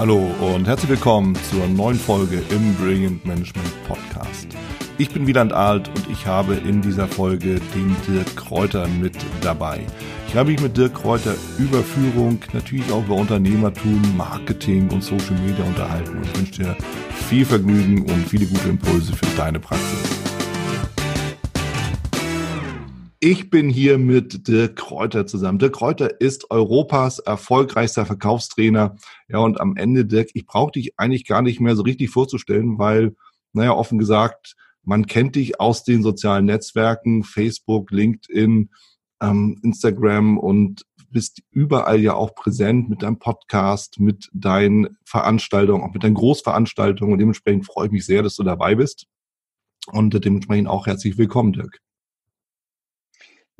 Hallo und herzlich willkommen zur neuen Folge im Brilliant Management Podcast. Ich bin Wieland Alt und ich habe in dieser Folge den Dirk Kräuter mit dabei. Ich habe mich mit Dirk Kräuter über Führung, natürlich auch über Unternehmertum, Marketing und Social Media unterhalten und wünsche dir viel Vergnügen und viele gute Impulse für deine Praxis. Ich bin hier mit Dirk Kräuter zusammen. Dirk Kräuter ist Europas erfolgreichster Verkaufstrainer. Ja, und am Ende, Dirk, ich brauche dich eigentlich gar nicht mehr so richtig vorzustellen, weil, naja, offen gesagt, man kennt dich aus den sozialen Netzwerken, Facebook, LinkedIn, ähm, Instagram und bist überall ja auch präsent mit deinem Podcast, mit deinen Veranstaltungen, auch mit deinen Großveranstaltungen. Und dementsprechend freue ich mich sehr, dass du dabei bist. Und dementsprechend auch herzlich willkommen, Dirk.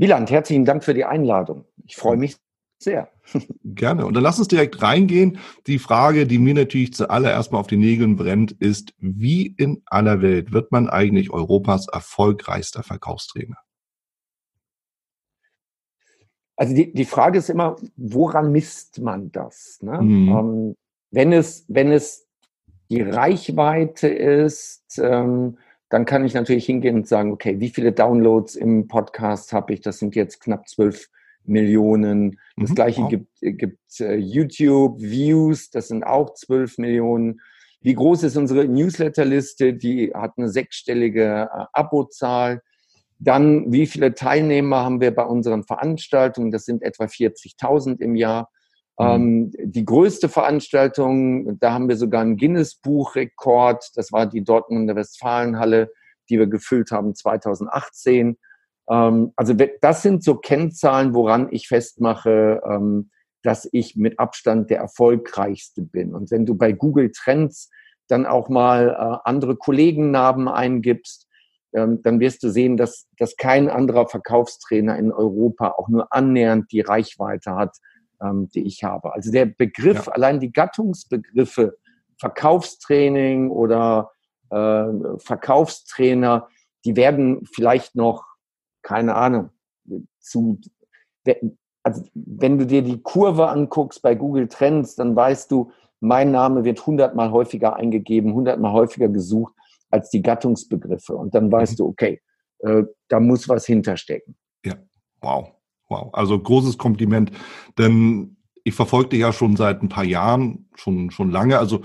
Wieland, herzlichen Dank für die Einladung. Ich freue mich sehr. Gerne. Und dann lass uns direkt reingehen. Die Frage, die mir natürlich zuallererst mal auf die Nägeln brennt, ist, wie in aller Welt wird man eigentlich Europas erfolgreichster Verkaufstrainer? Also die, die Frage ist immer, woran misst man das? Ne? Mhm. Ähm, wenn, es, wenn es die Reichweite ist, ähm, dann kann ich natürlich hingehen und sagen, okay, wie viele Downloads im Podcast habe ich? Das sind jetzt knapp zwölf Millionen. Das mhm, gleiche wow. gibt, gibt äh, YouTube Views, das sind auch zwölf Millionen. Wie groß ist unsere Newsletterliste? Die hat eine sechsstellige äh, Abozahl. Dann, wie viele Teilnehmer haben wir bei unseren Veranstaltungen? Das sind etwa 40.000 im Jahr. Mhm. Ähm, die größte Veranstaltung, da haben wir sogar einen Guinness-Buchrekord. Das war die Dortmunder Westfalenhalle, die wir gefüllt haben 2018. Ähm, also das sind so Kennzahlen, woran ich festmache, ähm, dass ich mit Abstand der erfolgreichste bin. Und wenn du bei Google Trends dann auch mal äh, andere Kollegennamen eingibst, ähm, dann wirst du sehen, dass, dass kein anderer Verkaufstrainer in Europa auch nur annähernd die Reichweite hat, ähm, die ich habe. Also der Begriff, ja. allein die Gattungsbegriffe, Verkaufstraining oder äh, Verkaufstrainer, die werden vielleicht noch, keine Ahnung, zu, also wenn du dir die Kurve anguckst bei Google Trends, dann weißt du, mein Name wird hundertmal häufiger eingegeben, hundertmal häufiger gesucht als die Gattungsbegriffe. Und dann weißt mhm. du, okay, äh, da muss was hinterstecken. Ja, wow. Wow, also großes Kompliment, denn ich verfolgte ja schon seit ein paar Jahren, schon, schon lange, also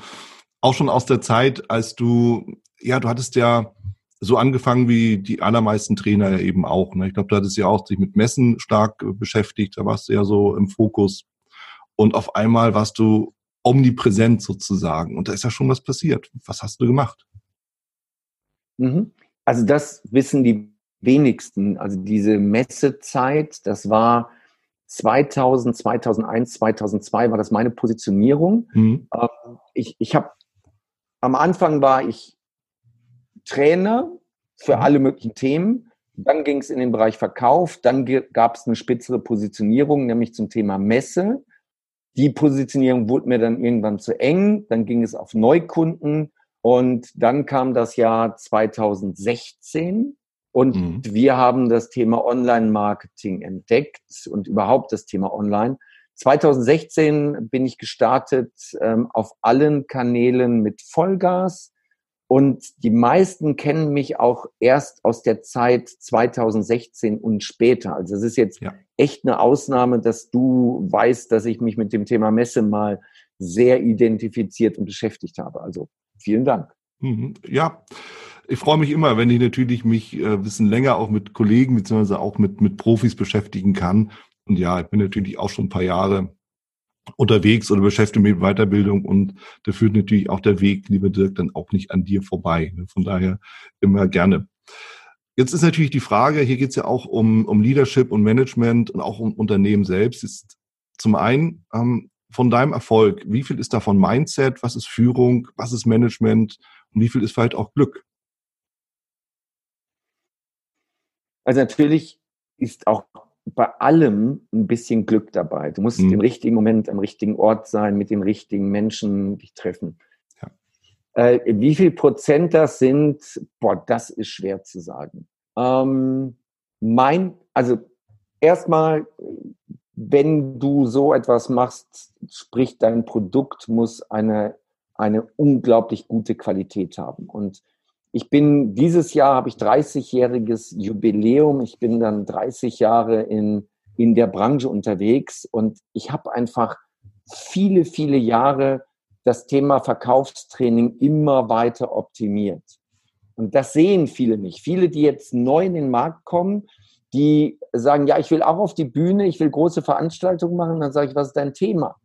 auch schon aus der Zeit, als du, ja, du hattest ja so angefangen wie die allermeisten Trainer ja eben auch. Ne? Ich glaube, du hattest ja auch sich mit Messen stark beschäftigt, da warst du ja so im Fokus. Und auf einmal warst du omnipräsent sozusagen. Und da ist ja schon was passiert. Was hast du gemacht? Mhm. Also das wissen die wenigsten. Also diese Messezeit, das war 2000, 2001, 2002 war das meine Positionierung. Mhm. Ähm, ich ich habe am Anfang war ich Trainer für mhm. alle möglichen Themen. Dann ging es in den Bereich Verkauf. Dann gab es eine spitzere Positionierung, nämlich zum Thema Messe. Die Positionierung wurde mir dann irgendwann zu eng. Dann ging es auf Neukunden. Und dann kam das Jahr 2016 und mhm. wir haben das Thema Online-Marketing entdeckt und überhaupt das Thema Online. 2016 bin ich gestartet ähm, auf allen Kanälen mit Vollgas. Und die meisten kennen mich auch erst aus der Zeit 2016 und später. Also es ist jetzt ja. echt eine Ausnahme, dass du weißt, dass ich mich mit dem Thema Messe mal sehr identifiziert und beschäftigt habe. Also vielen Dank. Mhm. Ja, ich freue mich immer, wenn ich natürlich mich äh, ein bisschen länger auch mit Kollegen beziehungsweise auch mit, mit Profis beschäftigen kann. Und ja, ich bin natürlich auch schon ein paar Jahre unterwegs oder beschäftige mich mit Weiterbildung und da führt natürlich auch der Weg, lieber Dirk, dann auch nicht an dir vorbei. Ne? Von daher immer gerne. Jetzt ist natürlich die Frage, hier geht es ja auch um, um Leadership und Management und auch um Unternehmen selbst. Ist zum einen ähm, von deinem Erfolg, wie viel ist davon Mindset, was ist Führung, was ist Management und wie viel ist vielleicht auch Glück? Also natürlich ist auch bei allem ein bisschen Glück dabei. Du musst mhm. im richtigen Moment am richtigen Ort sein, mit den richtigen Menschen dich treffen. Ja. Äh, wie viel Prozent das sind, boah, das ist schwer zu sagen. Ähm, mein, also erstmal wenn du so etwas machst, sprich dein Produkt muss eine, eine unglaublich gute Qualität haben. Und ich bin, dieses Jahr habe ich 30-jähriges Jubiläum. Ich bin dann 30 Jahre in, in der Branche unterwegs und ich habe einfach viele, viele Jahre das Thema Verkaufstraining immer weiter optimiert. Und das sehen viele nicht. Viele, die jetzt neu in den Markt kommen, die sagen, ja, ich will auch auf die Bühne, ich will große Veranstaltungen machen. Dann sage ich, was ist dein Thema?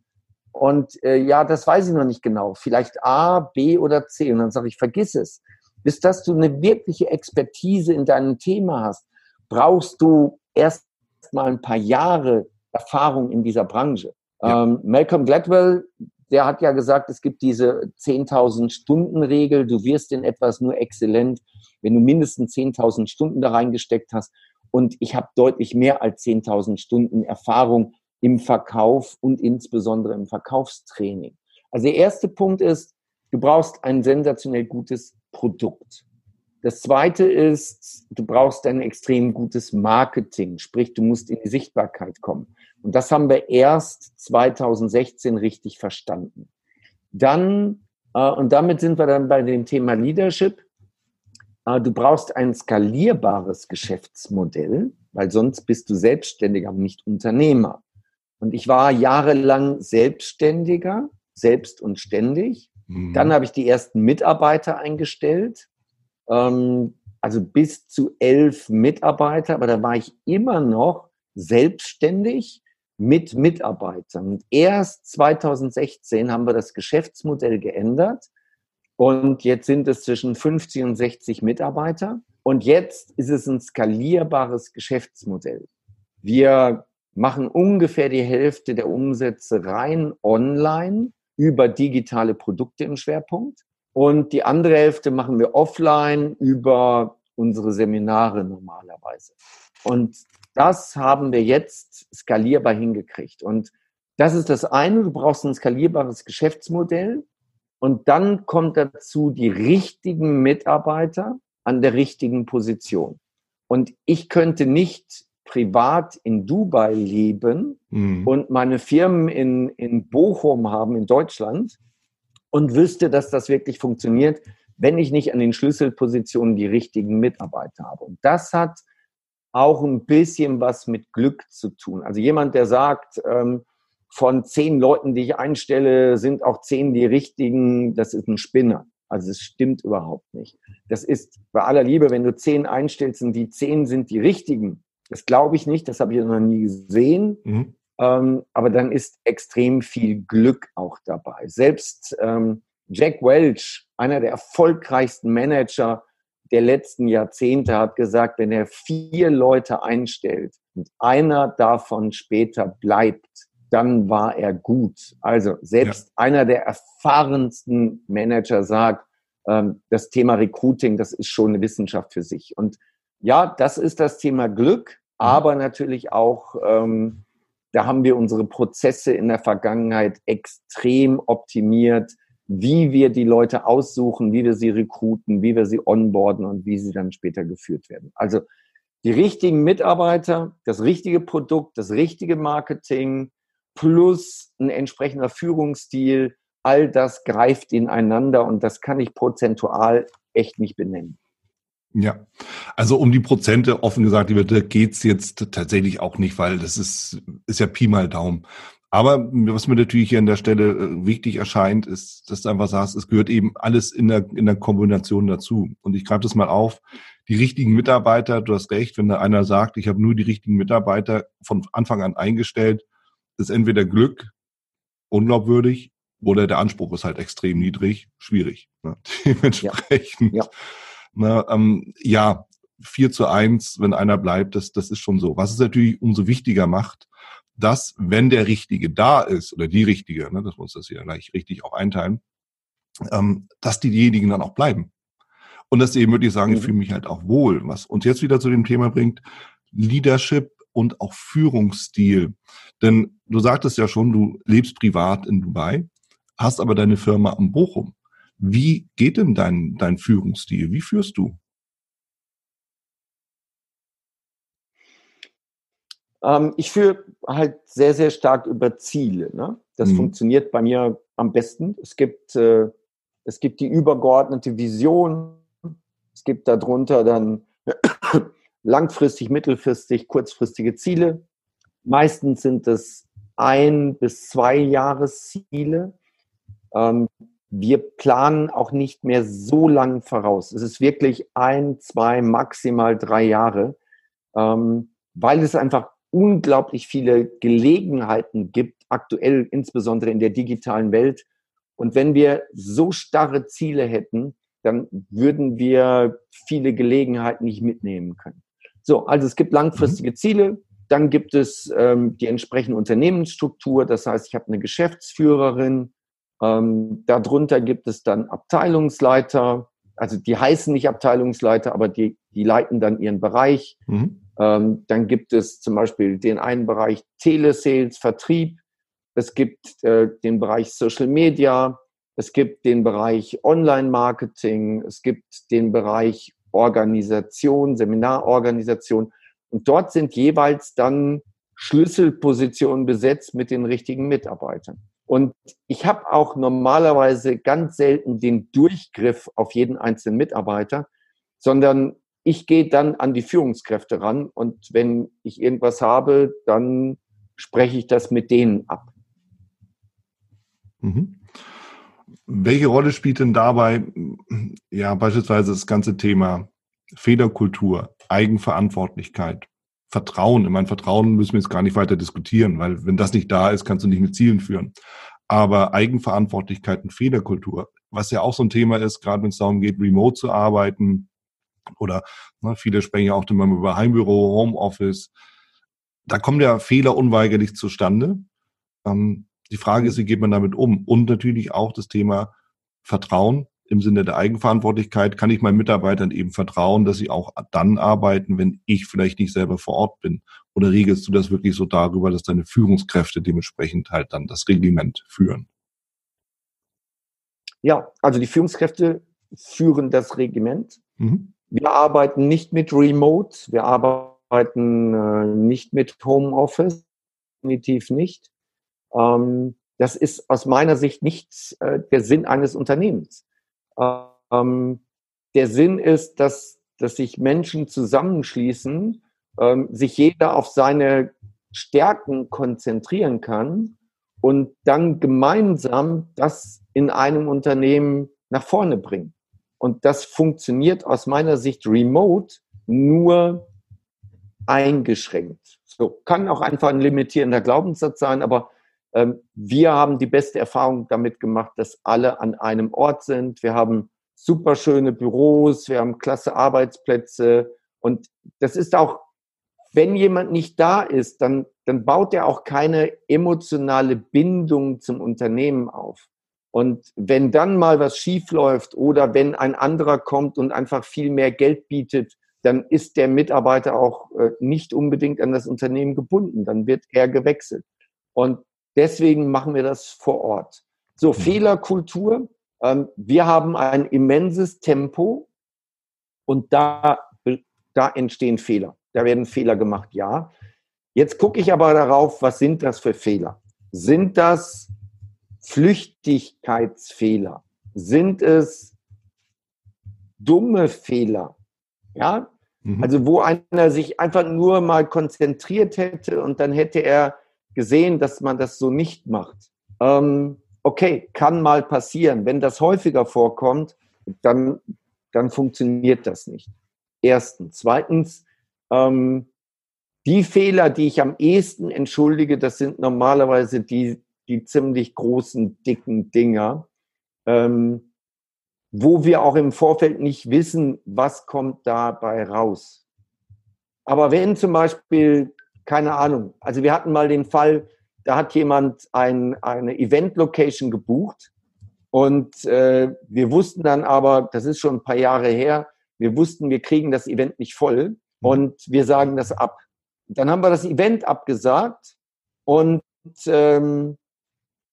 Und äh, ja, das weiß ich noch nicht genau. Vielleicht A, B oder C. Und dann sage ich, vergiss es. Bis dass du eine wirkliche Expertise in deinem Thema hast, brauchst du erst mal ein paar Jahre Erfahrung in dieser Branche. Ja. Ähm, Malcolm Gladwell, der hat ja gesagt, es gibt diese 10.000 Stunden Regel. Du wirst in etwas nur exzellent, wenn du mindestens 10.000 Stunden da reingesteckt hast. Und ich habe deutlich mehr als 10.000 Stunden Erfahrung im Verkauf und insbesondere im Verkaufstraining. Also der erste Punkt ist, du brauchst ein sensationell gutes Produkt. Das zweite ist, du brauchst ein extrem gutes Marketing, sprich, du musst in die Sichtbarkeit kommen. Und das haben wir erst 2016 richtig verstanden. Dann, äh, und damit sind wir dann bei dem Thema Leadership. Äh, du brauchst ein skalierbares Geschäftsmodell, weil sonst bist du Selbstständiger und nicht Unternehmer. Und ich war jahrelang Selbstständiger, selbst und ständig. Mhm. Dann habe ich die ersten Mitarbeiter eingestellt, ähm, also bis zu elf Mitarbeiter, aber da war ich immer noch selbstständig mit Mitarbeitern. Und erst 2016 haben wir das Geschäftsmodell geändert und jetzt sind es zwischen 50 und 60 Mitarbeiter. Und jetzt ist es ein skalierbares Geschäftsmodell. Wir machen ungefähr die Hälfte der Umsätze rein online über digitale Produkte im Schwerpunkt. Und die andere Hälfte machen wir offline über unsere Seminare normalerweise. Und das haben wir jetzt skalierbar hingekriegt. Und das ist das eine, du brauchst ein skalierbares Geschäftsmodell. Und dann kommt dazu die richtigen Mitarbeiter an der richtigen Position. Und ich könnte nicht privat in Dubai leben mhm. und meine Firmen in, in Bochum haben, in Deutschland, und wüsste, dass das wirklich funktioniert, wenn ich nicht an den Schlüsselpositionen die richtigen Mitarbeiter habe. Und das hat auch ein bisschen was mit Glück zu tun. Also jemand, der sagt, ähm, von zehn Leuten, die ich einstelle, sind auch zehn die richtigen. Das ist ein Spinner. Also es stimmt überhaupt nicht. Das ist bei aller Liebe, wenn du zehn einstellst und die zehn sind die richtigen. Das glaube ich nicht. Das habe ich noch nie gesehen. Mhm. Ähm, aber dann ist extrem viel Glück auch dabei. Selbst ähm, Jack Welch, einer der erfolgreichsten Manager der letzten Jahrzehnte, hat gesagt, wenn er vier Leute einstellt und einer davon später bleibt, dann war er gut. Also selbst ja. einer der erfahrensten Manager sagt, ähm, das Thema Recruiting, das ist schon eine Wissenschaft für sich. Und ja, das ist das Thema Glück. Aber natürlich auch, ähm, da haben wir unsere Prozesse in der Vergangenheit extrem optimiert, wie wir die Leute aussuchen, wie wir sie rekruten, wie wir sie onboarden und wie sie dann später geführt werden. Also die richtigen Mitarbeiter, das richtige Produkt, das richtige Marketing, plus ein entsprechender Führungsstil, all das greift ineinander und das kann ich prozentual echt nicht benennen. Ja, also um die Prozente, offen gesagt, lieber geht's jetzt tatsächlich auch nicht, weil das ist, ist ja Pi mal Daumen. Aber was mir natürlich hier an der Stelle äh, wichtig erscheint, ist, dass du einfach sagst, es gehört eben alles in der, in der Kombination dazu. Und ich greife das mal auf. Die richtigen Mitarbeiter, du hast recht, wenn da einer sagt, ich habe nur die richtigen Mitarbeiter von Anfang an eingestellt, ist entweder Glück, unglaubwürdig, oder der Anspruch ist halt extrem niedrig, schwierig. Ne? Dementsprechend, ja, ja. Na, ähm, ja, 4 zu 1, wenn einer bleibt, das, das ist schon so. Was es natürlich umso wichtiger macht, dass, wenn der Richtige da ist, oder die Richtige, ne, dass wir uns das hier gleich richtig auch einteilen, ähm, dass diejenigen dann auch bleiben. Und dass sie eben wirklich sagen, ich mhm. fühle mich halt auch wohl. Was uns jetzt wieder zu dem Thema bringt, Leadership und auch Führungsstil. Denn du sagtest ja schon, du lebst privat in Dubai, hast aber deine Firma am Bochum. Wie geht denn dein, dein Führungsstil? Wie führst du? Ähm, ich führe halt sehr, sehr stark über Ziele. Ne? Das mhm. funktioniert bei mir am besten. Es gibt, äh, es gibt die übergeordnete Vision. Es gibt darunter dann langfristig, mittelfristig, kurzfristige Ziele. Meistens sind es ein bis zwei Jahresziele. Ähm, wir planen auch nicht mehr so lang voraus. Es ist wirklich ein, zwei, maximal drei Jahre, ähm, weil es einfach unglaublich viele Gelegenheiten gibt, aktuell insbesondere in der digitalen Welt. Und wenn wir so starre Ziele hätten, dann würden wir viele Gelegenheiten nicht mitnehmen können. So, also es gibt langfristige mhm. Ziele, dann gibt es ähm, die entsprechende Unternehmensstruktur, das heißt, ich habe eine Geschäftsführerin, ähm, darunter gibt es dann Abteilungsleiter, also die heißen nicht Abteilungsleiter, aber die, die leiten dann ihren Bereich. Mhm. Ähm, dann gibt es zum Beispiel den einen Bereich Telesales, Vertrieb. Es gibt äh, den Bereich Social Media. Es gibt den Bereich Online-Marketing. Es gibt den Bereich Organisation, Seminarorganisation. Und dort sind jeweils dann Schlüsselpositionen besetzt mit den richtigen Mitarbeitern. Und ich habe auch normalerweise ganz selten den Durchgriff auf jeden einzelnen Mitarbeiter, sondern ich gehe dann an die Führungskräfte ran und wenn ich irgendwas habe, dann spreche ich das mit denen ab. Mhm. Welche Rolle spielt denn dabei ja beispielsweise das ganze Thema Fehlerkultur, Eigenverantwortlichkeit, Vertrauen? Ich meine, Vertrauen müssen wir jetzt gar nicht weiter diskutieren, weil wenn das nicht da ist, kannst du nicht mit Zielen führen. Aber Eigenverantwortlichkeit und Fehlerkultur, was ja auch so ein Thema ist, gerade wenn es darum geht, remote zu arbeiten, oder ne, viele sprechen ja auch immer über Heimbüro, Homeoffice. Da kommen ja Fehler unweigerlich zustande. Ähm, die Frage ist, wie geht man damit um? Und natürlich auch das Thema Vertrauen im Sinne der Eigenverantwortlichkeit. Kann ich meinen Mitarbeitern eben vertrauen, dass sie auch dann arbeiten, wenn ich vielleicht nicht selber vor Ort bin? Oder regelst du das wirklich so darüber, dass deine Führungskräfte dementsprechend halt dann das Reglement führen? Ja, also die Führungskräfte führen das Regiment. Mhm. Wir arbeiten nicht mit Remote, wir arbeiten äh, nicht mit Homeoffice, definitiv nicht. Ähm, das ist aus meiner Sicht nicht äh, der Sinn eines Unternehmens. Ähm, der Sinn ist, dass, dass sich Menschen zusammenschließen, ähm, sich jeder auf seine Stärken konzentrieren kann und dann gemeinsam das in einem Unternehmen nach vorne bringen. Und das funktioniert aus meiner Sicht remote nur eingeschränkt. So kann auch einfach ein limitierender Glaubenssatz sein, aber wir haben die beste Erfahrung damit gemacht, dass alle an einem Ort sind. Wir haben super schöne Büros, wir haben klasse Arbeitsplätze und das ist auch, wenn jemand nicht da ist, dann, dann baut er auch keine emotionale Bindung zum Unternehmen auf. Und wenn dann mal was schief läuft oder wenn ein anderer kommt und einfach viel mehr Geld bietet, dann ist der Mitarbeiter auch äh, nicht unbedingt an das Unternehmen gebunden. Dann wird er gewechselt. Und deswegen machen wir das vor Ort. So, mhm. Fehlerkultur. Ähm, wir haben ein immenses Tempo und da, da entstehen Fehler. Da werden Fehler gemacht, ja. Jetzt gucke ich aber darauf, was sind das für Fehler? Sind das Flüchtigkeitsfehler? Sind es dumme Fehler? Ja, mhm. also wo einer sich einfach nur mal konzentriert hätte und dann hätte er gesehen, dass man das so nicht macht. Ähm, okay, kann mal passieren. Wenn das häufiger vorkommt, dann, dann funktioniert das nicht. Erstens. Zweitens, ähm, die Fehler, die ich am ehesten entschuldige, das sind normalerweise die, die ziemlich großen, dicken Dinger, ähm, wo wir auch im Vorfeld nicht wissen, was kommt dabei raus. Aber wenn zum Beispiel, keine Ahnung, also wir hatten mal den Fall, da hat jemand ein, eine Event-Location gebucht und äh, wir wussten dann aber, das ist schon ein paar Jahre her, wir wussten, wir kriegen das Event nicht voll mhm. und wir sagen das ab. Dann haben wir das Event abgesagt und ähm,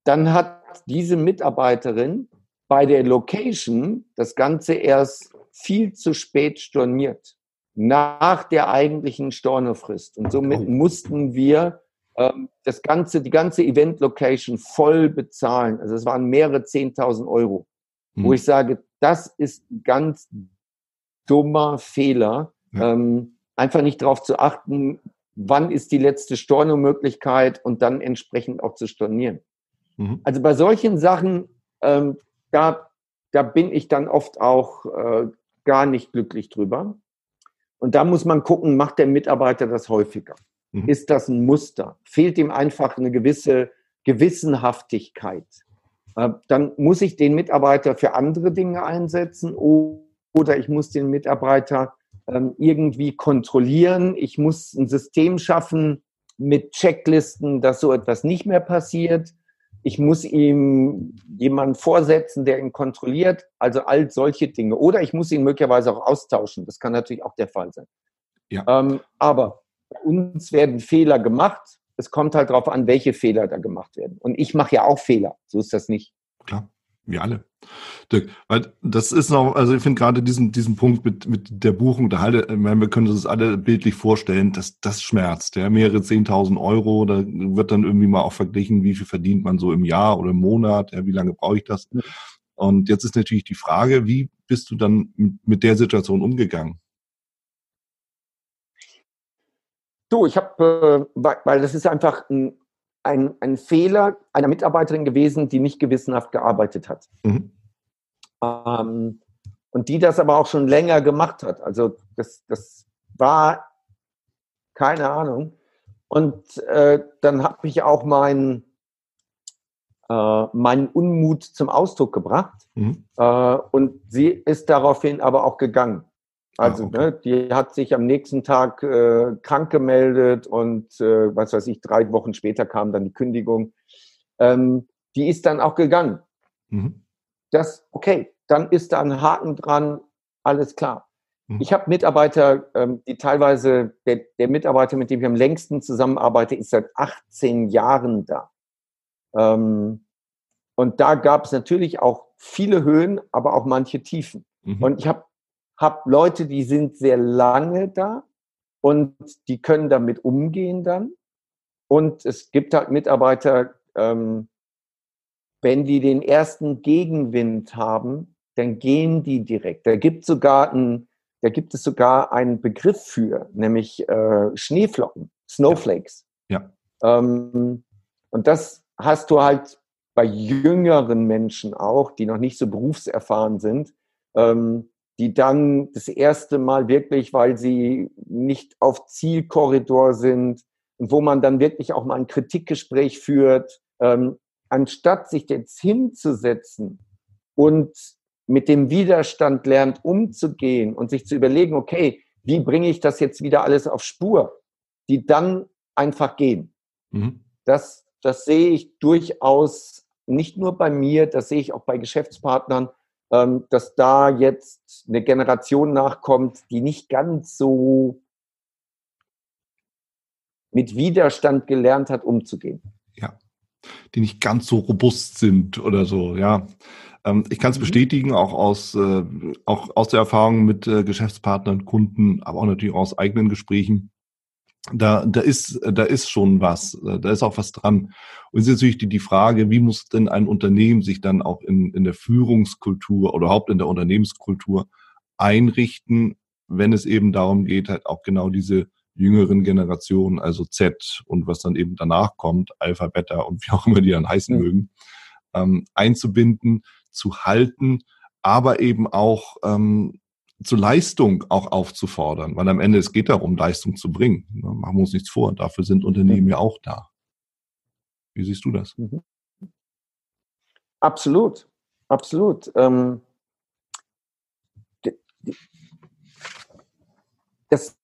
dann hat diese Mitarbeiterin bei der Location das Ganze erst viel zu spät storniert. Nach der eigentlichen Stornofrist. Und somit oh. mussten wir ähm, das ganze, die ganze Event-Location voll bezahlen. Also es waren mehrere 10.000 Euro. Hm. Wo ich sage, das ist ein ganz dummer Fehler. Ja. Ähm, einfach nicht darauf zu achten, wann ist die letzte Stornomöglichkeit und dann entsprechend auch zu stornieren. Mhm. Also bei solchen Sachen, ähm, da, da bin ich dann oft auch äh, gar nicht glücklich drüber. Und da muss man gucken, macht der Mitarbeiter das häufiger? Mhm. Ist das ein Muster? Fehlt ihm einfach eine gewisse Gewissenhaftigkeit? Äh, dann muss ich den Mitarbeiter für andere Dinge einsetzen oder ich muss den Mitarbeiter ähm, irgendwie kontrollieren. Ich muss ein System schaffen mit Checklisten, dass so etwas nicht mehr passiert. Ich muss ihm jemanden vorsetzen, der ihn kontrolliert. Also all solche Dinge. Oder ich muss ihn möglicherweise auch austauschen. Das kann natürlich auch der Fall sein. Ja. Ähm, aber bei uns werden Fehler gemacht. Es kommt halt darauf an, welche Fehler da gemacht werden. Und ich mache ja auch Fehler. So ist das nicht. Klar, wir alle. Dirk, weil das ist noch, also ich finde gerade diesen, diesen Punkt mit, mit der Buchung, da halte, wir können uns das alle bildlich vorstellen, dass das schmerzt, ja, mehrere 10.000 Euro, da wird dann irgendwie mal auch verglichen, wie viel verdient man so im Jahr oder im Monat, ja, wie lange brauche ich das? Und jetzt ist natürlich die Frage, wie bist du dann mit der Situation umgegangen? Du, ich habe, äh, weil das ist einfach ein, ein, ein, Fehler einer Mitarbeiterin gewesen, die nicht gewissenhaft gearbeitet hat. Mhm. Ähm, und die das aber auch schon länger gemacht hat. Also das, das war keine Ahnung. Und äh, dann habe ich auch meinen äh, meinen Unmut zum Ausdruck gebracht. Mhm. Äh, und sie ist daraufhin aber auch gegangen. Ah, also, ah, okay. ne, die hat sich am nächsten Tag äh, krank gemeldet und äh, was weiß ich, drei Wochen später kam dann die Kündigung. Ähm, die ist dann auch gegangen. Mhm. Das, okay, dann ist da ein Haken dran, alles klar. Mhm. Ich habe Mitarbeiter, ähm, die teilweise, der, der, Mitarbeiter, mit dem ich am längsten zusammenarbeite, ist seit 18 Jahren da. Ähm, und da gab es natürlich auch viele Höhen, aber auch manche Tiefen. Mhm. Und ich habe hab Leute, die sind sehr lange da und die können damit umgehen dann. Und es gibt halt Mitarbeiter, ähm, wenn die den ersten Gegenwind haben, dann gehen die direkt. Da gibt sogar ein, da gibt es sogar einen Begriff für, nämlich äh, Schneeflocken, Snowflakes. Ja. ja. Ähm, und das hast du halt bei jüngeren Menschen auch, die noch nicht so berufserfahren sind, ähm, die dann das erste Mal wirklich, weil sie nicht auf Zielkorridor sind und wo man dann wirklich auch mal ein Kritikgespräch führt, ähm, anstatt sich jetzt hinzusetzen und mit dem Widerstand lernt umzugehen und sich zu überlegen, okay, wie bringe ich das jetzt wieder alles auf Spur, die dann einfach gehen. Mhm. Das, das sehe ich durchaus nicht nur bei mir, das sehe ich auch bei Geschäftspartnern, ähm, dass da jetzt eine Generation nachkommt, die nicht ganz so mit Widerstand gelernt hat, umzugehen. Ja, die nicht ganz so robust sind oder so, ja. Ähm, ich kann es mhm. bestätigen, auch aus, äh, auch aus der Erfahrung mit äh, Geschäftspartnern, Kunden, aber auch natürlich aus eigenen Gesprächen. Da, da ist, da ist schon was, äh, da ist auch was dran. Und es ist natürlich die, die Frage, wie muss denn ein Unternehmen sich dann auch in, in der Führungskultur oder überhaupt in der Unternehmenskultur einrichten, wenn es eben darum geht, halt auch genau diese jüngeren Generationen, also Z und was dann eben danach kommt, Alpha, Beta und wie auch immer die dann heißen mhm. mögen, ähm, einzubinden, zu halten, aber eben auch ähm, zur Leistung auch aufzufordern, weil am Ende es geht darum, Leistung zu bringen. Ne, machen wir uns nichts vor. Dafür sind Unternehmen ja auch da. Wie siehst du das? Mhm. Absolut, absolut. Ähm, das,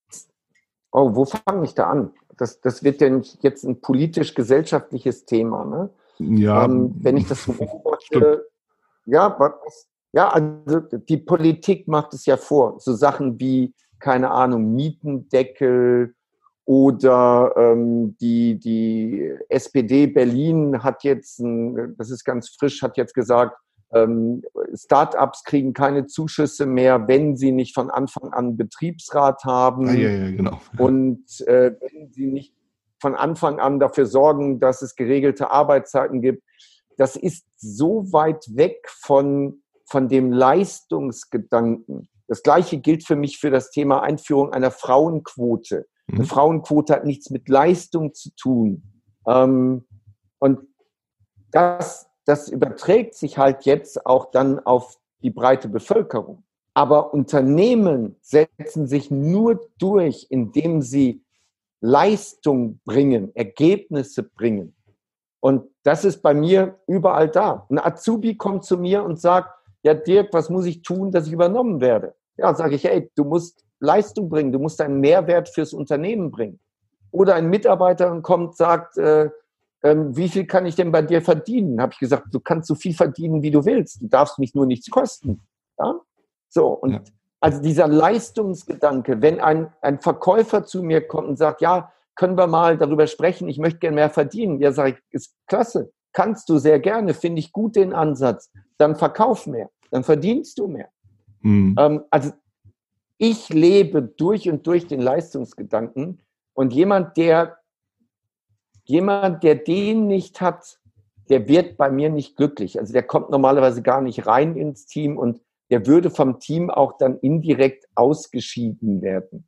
oh, wo fange ich da an? Das, das wird ja jetzt ein politisch-gesellschaftliches Thema. Ne? Ja. Ähm, wenn ich das beobachte, ja, was, ja, also die Politik macht es ja vor. So Sachen wie, keine Ahnung, Mietendeckel oder ähm, die, die SPD Berlin hat jetzt, ein, das ist ganz frisch, hat jetzt gesagt, ähm, Startups kriegen keine Zuschüsse mehr, wenn sie nicht von Anfang an Betriebsrat haben. Ah, ja, ja, genau. Und äh, wenn sie nicht von Anfang an dafür sorgen, dass es geregelte Arbeitszeiten gibt. Das ist so weit weg von, von dem Leistungsgedanken. Das Gleiche gilt für mich für das Thema Einführung einer Frauenquote. Mhm. Eine Frauenquote hat nichts mit Leistung zu tun. Ähm, und das, das überträgt sich halt jetzt auch dann auf die breite Bevölkerung. Aber Unternehmen setzen sich nur durch, indem sie Leistung bringen, Ergebnisse bringen. Und das ist bei mir überall da. Ein Azubi kommt zu mir und sagt, ja Dirk, was muss ich tun, dass ich übernommen werde? Ja, sage ich, hey, du musst Leistung bringen, du musst einen Mehrwert fürs Unternehmen bringen. Oder ein Mitarbeiter kommt, sagt, äh, ähm, wie viel kann ich denn bei dir verdienen? Habe ich gesagt, du kannst so viel verdienen, wie du willst. Du darfst mich nur nichts kosten. Ja? So, und ja. also dieser Leistungsgedanke, wenn ein, ein Verkäufer zu mir kommt und sagt, ja, können wir mal darüber sprechen, ich möchte gerne mehr verdienen. Ja, sage ich, ist klasse. Kannst du sehr gerne, finde ich gut den Ansatz. Dann verkauf mehr, dann verdienst du mehr. Mhm. Ähm, also ich lebe durch und durch den Leistungsgedanken und jemand, der jemand, der den nicht hat, der wird bei mir nicht glücklich. Also der kommt normalerweise gar nicht rein ins Team und der würde vom Team auch dann indirekt ausgeschieden werden.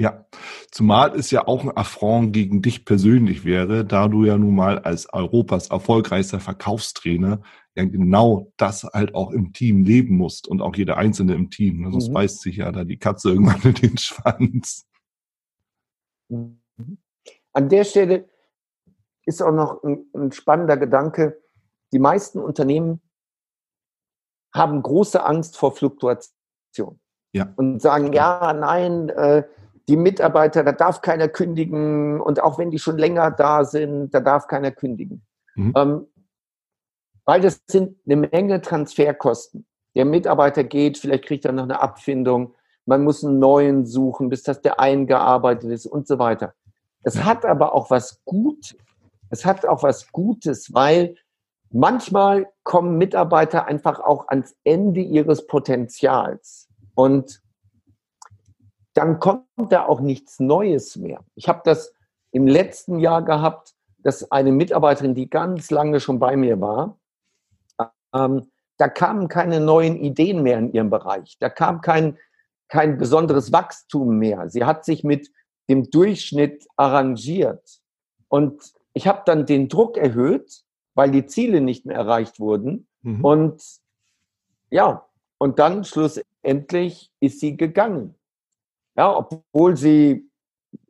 Ja, zumal es ja auch ein Affront gegen dich persönlich wäre, da du ja nun mal als Europas erfolgreichster Verkaufstrainer ja genau das halt auch im Team leben musst und auch jeder Einzelne im Team. Sonst mhm. beißt sich ja da die Katze irgendwann in den Schwanz. Mhm. An der Stelle ist auch noch ein, ein spannender Gedanke. Die meisten Unternehmen haben große Angst vor Fluktuation. Ja. Und sagen, ja, nein, äh, die Mitarbeiter, da darf keiner kündigen und auch wenn die schon länger da sind, da darf keiner kündigen. Mhm. Ähm, weil das sind eine Menge Transferkosten. Der Mitarbeiter geht, vielleicht kriegt er noch eine Abfindung, man muss einen neuen suchen, bis das der eingearbeitet ist und so weiter. Es hat aber auch was Gutes. Es hat auch was Gutes, weil manchmal kommen Mitarbeiter einfach auch ans Ende ihres Potenzials und dann kommt da auch nichts Neues mehr. Ich habe das im letzten Jahr gehabt, dass eine Mitarbeiterin, die ganz lange schon bei mir war, ähm, da kamen keine neuen Ideen mehr in ihrem Bereich. Da kam kein, kein besonderes Wachstum mehr. Sie hat sich mit dem Durchschnitt arrangiert. Und ich habe dann den Druck erhöht, weil die Ziele nicht mehr erreicht wurden. Mhm. Und ja, und dann schlussendlich ist sie gegangen. Ja, obwohl sie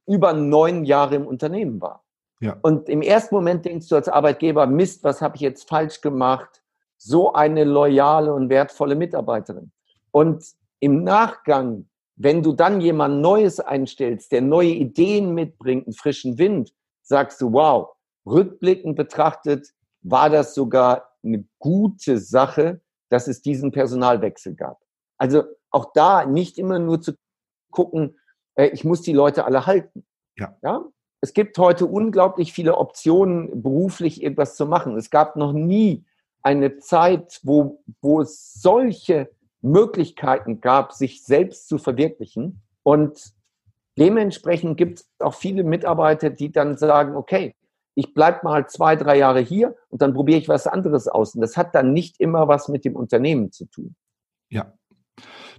über neun Jahre im Unternehmen war. Ja. Und im ersten Moment denkst du als Arbeitgeber, Mist, was habe ich jetzt falsch gemacht? So eine loyale und wertvolle Mitarbeiterin. Und im Nachgang wenn du dann jemand Neues einstellst, der neue Ideen mitbringt, einen frischen Wind, sagst du, wow, rückblickend betrachtet war das sogar eine gute Sache, dass es diesen Personalwechsel gab. Also auch da nicht immer nur zu gucken, äh, ich muss die Leute alle halten. Ja. ja. Es gibt heute unglaublich viele Optionen, beruflich irgendwas zu machen. Es gab noch nie eine Zeit, wo, wo es solche Möglichkeiten gab, sich selbst zu verwirklichen. Und dementsprechend gibt es auch viele Mitarbeiter, die dann sagen, okay, ich bleibe mal zwei, drei Jahre hier und dann probiere ich was anderes aus. Und das hat dann nicht immer was mit dem Unternehmen zu tun. Ja.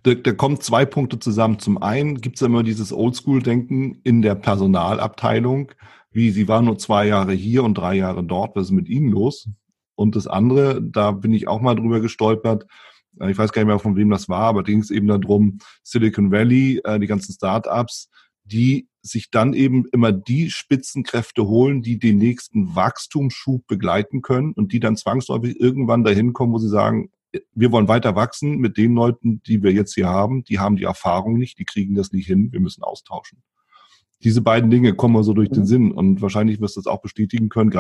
Da, da kommen zwei Punkte zusammen. Zum einen gibt es immer dieses Oldschool-Denken in der Personalabteilung, wie sie waren nur zwei Jahre hier und drei Jahre dort, was ist mit ihnen los? Und das andere, da bin ich auch mal drüber gestolpert, ich weiß gar nicht mehr, von wem das war, aber ging es eben darum, Silicon Valley, äh, die ganzen Startups, die sich dann eben immer die Spitzenkräfte holen, die den nächsten Wachstumsschub begleiten können und die dann zwangsläufig irgendwann dahin kommen, wo sie sagen, wir wollen weiter wachsen mit den Leuten, die wir jetzt hier haben. Die haben die Erfahrung nicht, die kriegen das nicht hin, wir müssen austauschen. Diese beiden Dinge kommen so durch den. Sinn und wahrscheinlich wirst du das auch bestätigen können,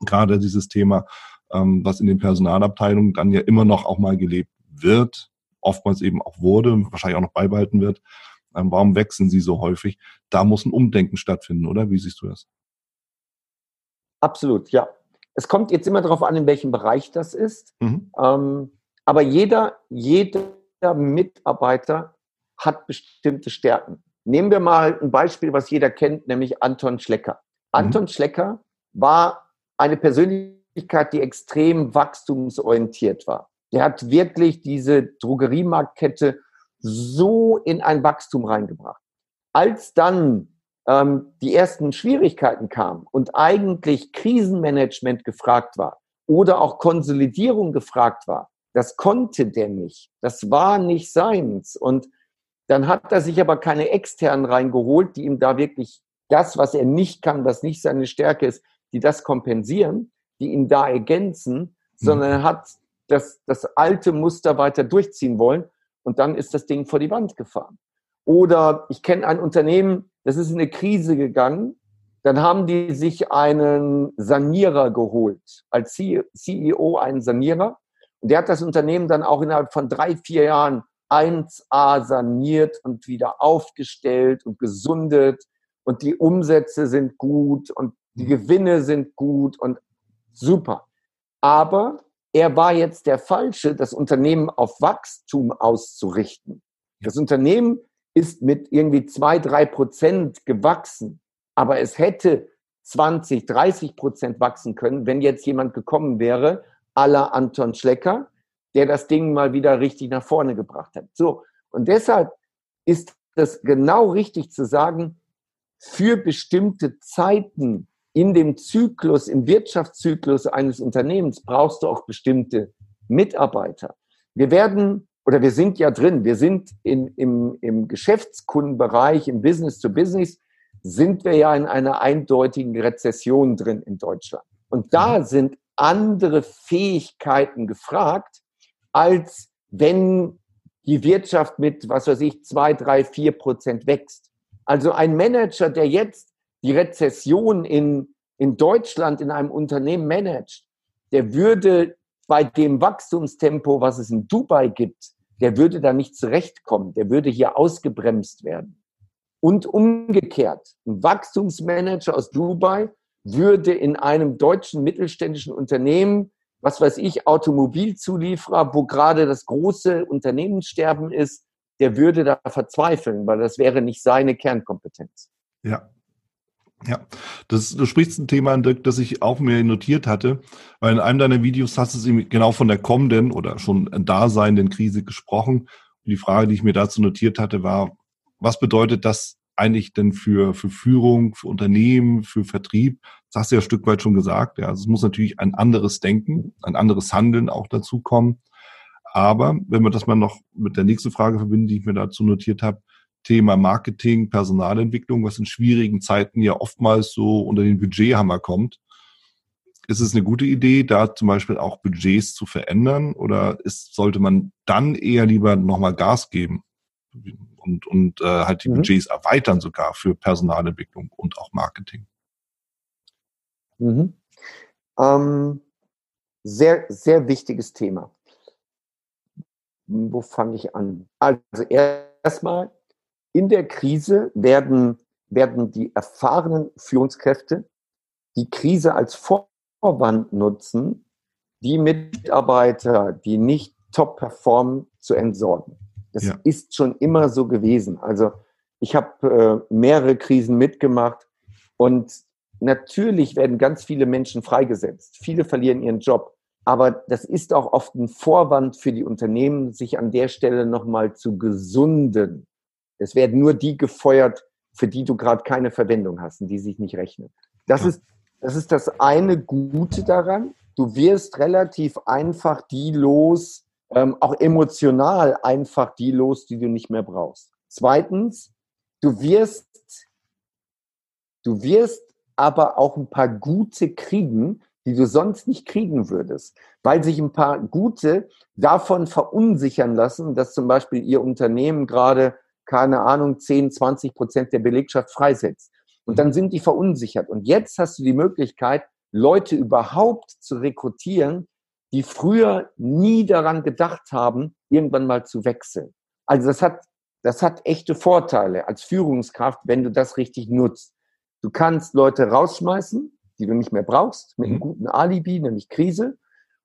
gerade dieses Thema, ähm, was in den Personalabteilungen dann ja immer noch auch mal gelebt wird, oftmals eben auch wurde, wahrscheinlich auch noch beibehalten wird. Ähm, warum wechseln sie so häufig? Da muss ein Umdenken stattfinden, oder? Wie siehst du das? Absolut, ja. es kommt jetzt immer darauf an, in welchem Bereich das ist. Mhm. Ähm, aber jeder, jeder Mitarbeiter hat bestimmte Stärken. Nehmen wir mal ein Beispiel, was jeder kennt, nämlich Anton Schlecker. Mhm. Anton Schlecker war eine Persönlichkeit, die extrem wachstumsorientiert war. Der hat wirklich diese Drogeriemarktkette so in ein Wachstum reingebracht. Als dann ähm, die ersten Schwierigkeiten kamen und eigentlich Krisenmanagement gefragt war oder auch Konsolidierung gefragt war, das konnte der nicht. Das war nicht seins. Und dann hat er sich aber keine externen reingeholt, die ihm da wirklich das, was er nicht kann, was nicht seine Stärke ist, die das kompensieren, die ihn da ergänzen, mhm. sondern er hat das, das alte Muster weiter durchziehen wollen und dann ist das Ding vor die Wand gefahren. Oder ich kenne ein Unternehmen, das ist in eine Krise gegangen, dann haben die sich einen Sanierer geholt, als CEO einen Sanierer. Und der hat das Unternehmen dann auch innerhalb von drei, vier Jahren 1A saniert und wieder aufgestellt und gesundet und die Umsätze sind gut und die mhm. Gewinne sind gut und super. Aber er war jetzt der Falsche, das Unternehmen auf Wachstum auszurichten. Das Unternehmen ist mit irgendwie zwei, drei Prozent gewachsen, aber es hätte 20, 30 Prozent wachsen können, wenn jetzt jemand gekommen wäre, aller Anton Schlecker, der das Ding mal wieder richtig nach vorne gebracht hat. So. Und deshalb ist das genau richtig zu sagen, für bestimmte Zeiten in dem Zyklus, im Wirtschaftszyklus eines Unternehmens brauchst du auch bestimmte Mitarbeiter. Wir werden, oder wir sind ja drin, wir sind in, im, im Geschäftskundenbereich, im Business to Business, sind wir ja in einer eindeutigen Rezession drin in Deutschland. Und da mhm. sind andere Fähigkeiten gefragt, als wenn die Wirtschaft mit, was weiß ich, zwei, drei, vier Prozent wächst. Also ein Manager, der jetzt die Rezession in, in Deutschland in einem Unternehmen managt, der würde bei dem Wachstumstempo, was es in Dubai gibt, der würde da nicht zurechtkommen. Der würde hier ausgebremst werden. Und umgekehrt, ein Wachstumsmanager aus Dubai würde in einem deutschen mittelständischen Unternehmen was weiß ich, Automobilzulieferer, wo gerade das große Unternehmenssterben ist, der würde da verzweifeln, weil das wäre nicht seine Kernkompetenz. Ja. Ja, das, du sprichst ein Thema an, Dirk, das ich auch mir notiert hatte, weil in einem deiner Videos hast du genau von der kommenden oder schon daseinenden Krise gesprochen. Und die Frage, die ich mir dazu notiert hatte, war, was bedeutet das eigentlich denn für, für Führung, für Unternehmen, für Vertrieb? Das hast du ja ein Stück weit schon gesagt. Ja, also es muss natürlich ein anderes Denken, ein anderes Handeln auch dazu kommen. Aber wenn wir das mal noch mit der nächsten Frage verbinden, die ich mir dazu notiert habe, Thema Marketing, Personalentwicklung, was in schwierigen Zeiten ja oftmals so unter den Budgethammer kommt. Ist es eine gute Idee, da zum Beispiel auch Budgets zu verändern oder ist, sollte man dann eher lieber nochmal Gas geben? und, und äh, halt die mhm. Budgets erweitern sogar für Personalentwicklung und auch Marketing. Mhm. Ähm, sehr, sehr wichtiges Thema. Wo fange ich an? Also erstmal, in der Krise werden, werden die erfahrenen Führungskräfte die Krise als Vorwand nutzen, die Mitarbeiter, die nicht top performen, zu entsorgen. Das ja. ist schon immer so gewesen. Also ich habe äh, mehrere Krisen mitgemacht und natürlich werden ganz viele Menschen freigesetzt. Viele verlieren ihren Job. Aber das ist auch oft ein Vorwand für die Unternehmen, sich an der Stelle nochmal zu gesunden. Es werden nur die gefeuert, für die du gerade keine Verwendung hast und die sich nicht rechnen. Das ist, das ist das eine Gute daran. Du wirst relativ einfach die los, ähm, auch emotional einfach die los, die du nicht mehr brauchst. Zweitens, du wirst, du wirst aber auch ein paar gute kriegen, die du sonst nicht kriegen würdest, weil sich ein paar gute davon verunsichern lassen, dass zum Beispiel ihr Unternehmen gerade, keine Ahnung, 10, 20 Prozent der Belegschaft freisetzt. Und dann sind die verunsichert. Und jetzt hast du die Möglichkeit, Leute überhaupt zu rekrutieren, die früher nie daran gedacht haben, irgendwann mal zu wechseln. Also das hat, das hat echte Vorteile als Führungskraft, wenn du das richtig nutzt. Du kannst Leute rausschmeißen, die du nicht mehr brauchst, mit einem mhm. guten Alibi, nämlich Krise.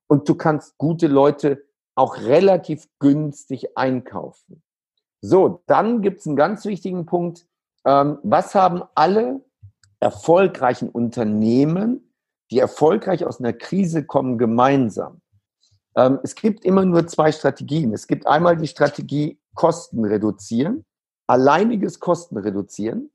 Und du kannst gute Leute auch relativ günstig einkaufen. So, dann gibt es einen ganz wichtigen Punkt. Ähm, was haben alle erfolgreichen Unternehmen, die erfolgreich aus einer Krise kommen, gemeinsam? Ähm, es gibt immer nur zwei Strategien. Es gibt einmal die Strategie Kosten reduzieren, alleiniges Kosten reduzieren.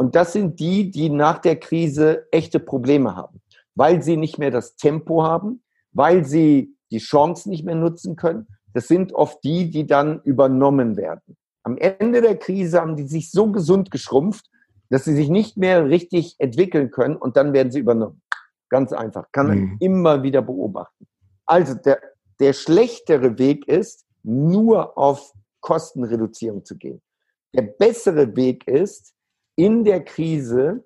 Und das sind die, die nach der Krise echte Probleme haben, weil sie nicht mehr das Tempo haben, weil sie die Chance nicht mehr nutzen können. Das sind oft die, die dann übernommen werden. Am Ende der Krise haben die sich so gesund geschrumpft, dass sie sich nicht mehr richtig entwickeln können und dann werden sie übernommen. Ganz einfach. Kann man mhm. immer wieder beobachten. Also der, der schlechtere Weg ist, nur auf Kostenreduzierung zu gehen. Der bessere Weg ist, in der Krise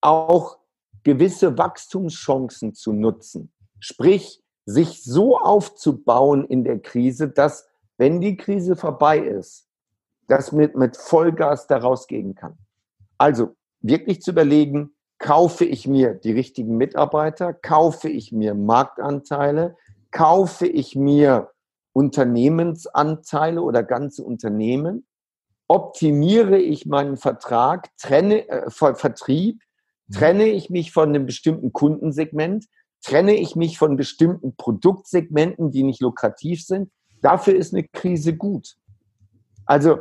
auch gewisse Wachstumschancen zu nutzen. Sprich, sich so aufzubauen in der Krise, dass, wenn die Krise vorbei ist, das mit, mit Vollgas daraus gehen kann. Also wirklich zu überlegen, kaufe ich mir die richtigen Mitarbeiter, kaufe ich mir Marktanteile, kaufe ich mir Unternehmensanteile oder ganze Unternehmen, optimiere ich meinen Vertrag, trenne äh, Vertrieb, mhm. trenne ich mich von einem bestimmten Kundensegment, trenne ich mich von bestimmten Produktsegmenten, die nicht lukrativ sind. Dafür ist eine Krise gut. Also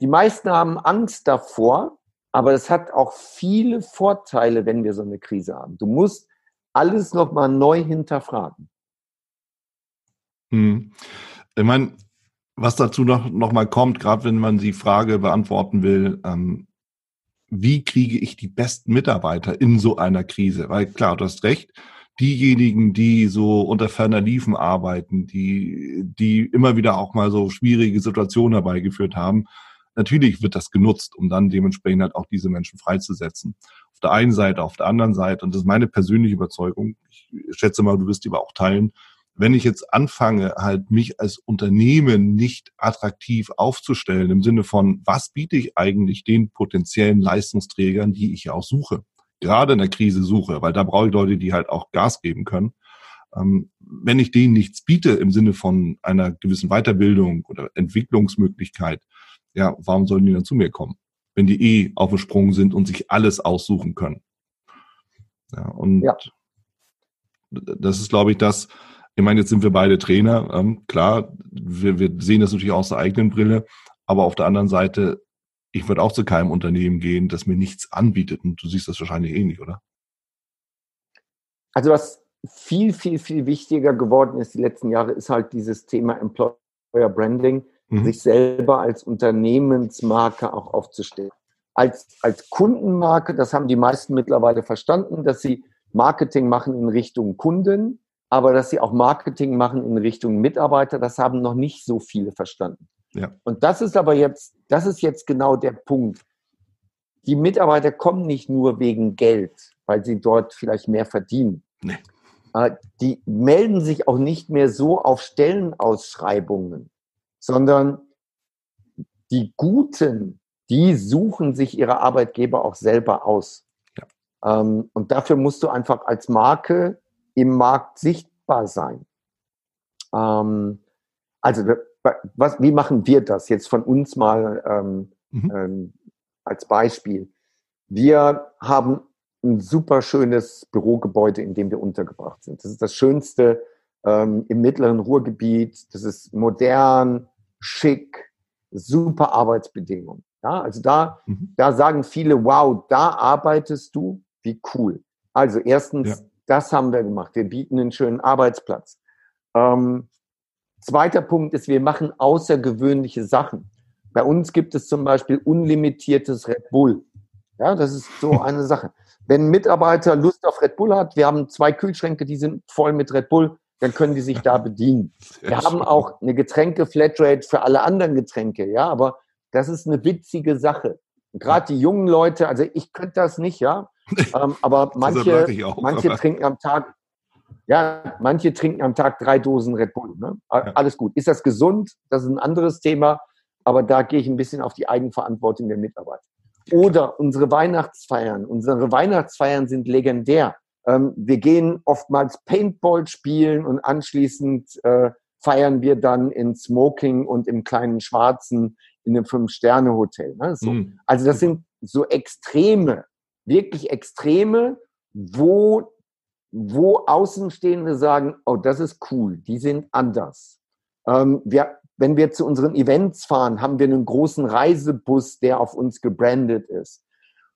die meisten haben Angst davor, aber es hat auch viele Vorteile, wenn wir so eine Krise haben. Du musst alles nochmal neu hinterfragen. Hm. Ich meine, was dazu noch, noch mal kommt, gerade wenn man die Frage beantworten will, ähm, wie kriege ich die besten Mitarbeiter in so einer Krise? Weil klar, du hast recht, diejenigen, die so unter ferner Liefen arbeiten, die, die immer wieder auch mal so schwierige Situationen herbeigeführt haben, natürlich wird das genutzt, um dann dementsprechend halt auch diese Menschen freizusetzen. Auf der einen Seite, auf der anderen Seite, und das ist meine persönliche Überzeugung, ich schätze mal, du wirst die aber auch teilen, wenn ich jetzt anfange, halt mich als Unternehmen nicht attraktiv aufzustellen, im Sinne von, was biete ich eigentlich den potenziellen Leistungsträgern, die ich auch suche, gerade in der Krise suche, weil da brauche ich Leute, die halt auch Gas geben können. Ähm, wenn ich denen nichts biete im Sinne von einer gewissen Weiterbildung oder Entwicklungsmöglichkeit, ja, warum sollen die dann zu mir kommen, wenn die eh auf dem Sprung sind und sich alles aussuchen können? Ja, und ja. das ist, glaube ich, das, ich meine, jetzt sind wir beide Trainer. Ähm, klar, wir, wir sehen das natürlich aus der eigenen Brille. Aber auf der anderen Seite, ich würde auch zu keinem Unternehmen gehen, das mir nichts anbietet. Und du siehst das wahrscheinlich ähnlich, oder? Also was viel, viel, viel wichtiger geworden ist die letzten Jahre, ist halt dieses Thema Employer Branding, mhm. sich selber als Unternehmensmarke auch aufzustellen. Als, als Kundenmarke, das haben die meisten mittlerweile verstanden, dass sie Marketing machen in Richtung Kunden aber dass sie auch Marketing machen in Richtung Mitarbeiter, das haben noch nicht so viele verstanden. Ja. Und das ist aber jetzt, das ist jetzt genau der Punkt. Die Mitarbeiter kommen nicht nur wegen Geld, weil sie dort vielleicht mehr verdienen. Nee. Äh, die melden sich auch nicht mehr so auf Stellenausschreibungen, sondern die Guten, die suchen sich ihre Arbeitgeber auch selber aus. Ja. Ähm, und dafür musst du einfach als Marke im Markt sichtbar sein. Ähm, also was, wie machen wir das jetzt von uns mal ähm, mhm. ähm, als Beispiel? Wir haben ein super schönes Bürogebäude, in dem wir untergebracht sind. Das ist das Schönste ähm, im mittleren Ruhrgebiet. Das ist modern, schick, super Arbeitsbedingungen. Ja, also da, mhm. da sagen viele, wow, da arbeitest du, wie cool. Also erstens ja. Das haben wir gemacht. Wir bieten einen schönen Arbeitsplatz. Ähm, zweiter Punkt ist, wir machen außergewöhnliche Sachen. Bei uns gibt es zum Beispiel unlimitiertes Red Bull. Ja, das ist so eine Sache. Wenn ein Mitarbeiter Lust auf Red Bull hat, wir haben zwei Kühlschränke, die sind voll mit Red Bull, dann können die sich da bedienen. Sehr wir haben auch eine Getränke-Flatrate für alle anderen Getränke, ja, aber das ist eine witzige Sache. Gerade die jungen Leute, also ich könnte das nicht, ja, ähm, aber manche, auch, manche aber. trinken am Tag, ja, manche trinken am Tag drei Dosen Red Bull. Ne? Ja. Alles gut. Ist das gesund? Das ist ein anderes Thema. Aber da gehe ich ein bisschen auf die Eigenverantwortung der Mitarbeiter. Oder unsere Weihnachtsfeiern. Unsere Weihnachtsfeiern sind legendär. Ähm, wir gehen oftmals Paintball spielen und anschließend äh, feiern wir dann in Smoking und im kleinen Schwarzen in einem Fünf-Sterne-Hotel. Ne? So. Mhm. Also das sind so Extreme, wirklich Extreme, wo, wo Außenstehende sagen, oh, das ist cool, die sind anders. Ähm, wir, wenn wir zu unseren Events fahren, haben wir einen großen Reisebus, der auf uns gebrandet ist.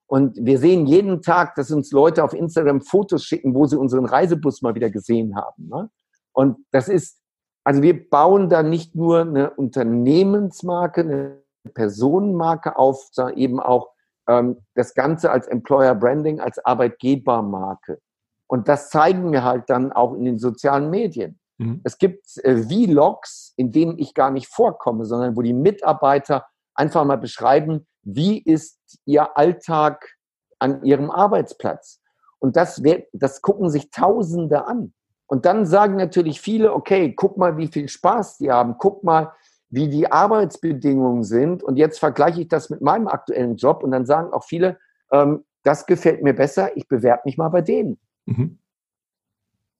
Und wir sehen jeden Tag, dass uns Leute auf Instagram Fotos schicken, wo sie unseren Reisebus mal wieder gesehen haben. Ne? Und das ist, also wir bauen da nicht nur eine Unternehmensmarke, eine Personenmarke auf, sondern eben auch das Ganze als Employer Branding, als Arbeitgebermarke. Und das zeigen wir halt dann auch in den sozialen Medien. Mhm. Es gibt äh, Vlogs, in denen ich gar nicht vorkomme, sondern wo die Mitarbeiter einfach mal beschreiben, wie ist ihr Alltag an ihrem Arbeitsplatz. Und das, das gucken sich Tausende an. Und dann sagen natürlich viele, okay, guck mal, wie viel Spaß die haben, guck mal, wie die Arbeitsbedingungen sind. Und jetzt vergleiche ich das mit meinem aktuellen Job. Und dann sagen auch viele, ähm, das gefällt mir besser, ich bewerbe mich mal bei denen. Mhm.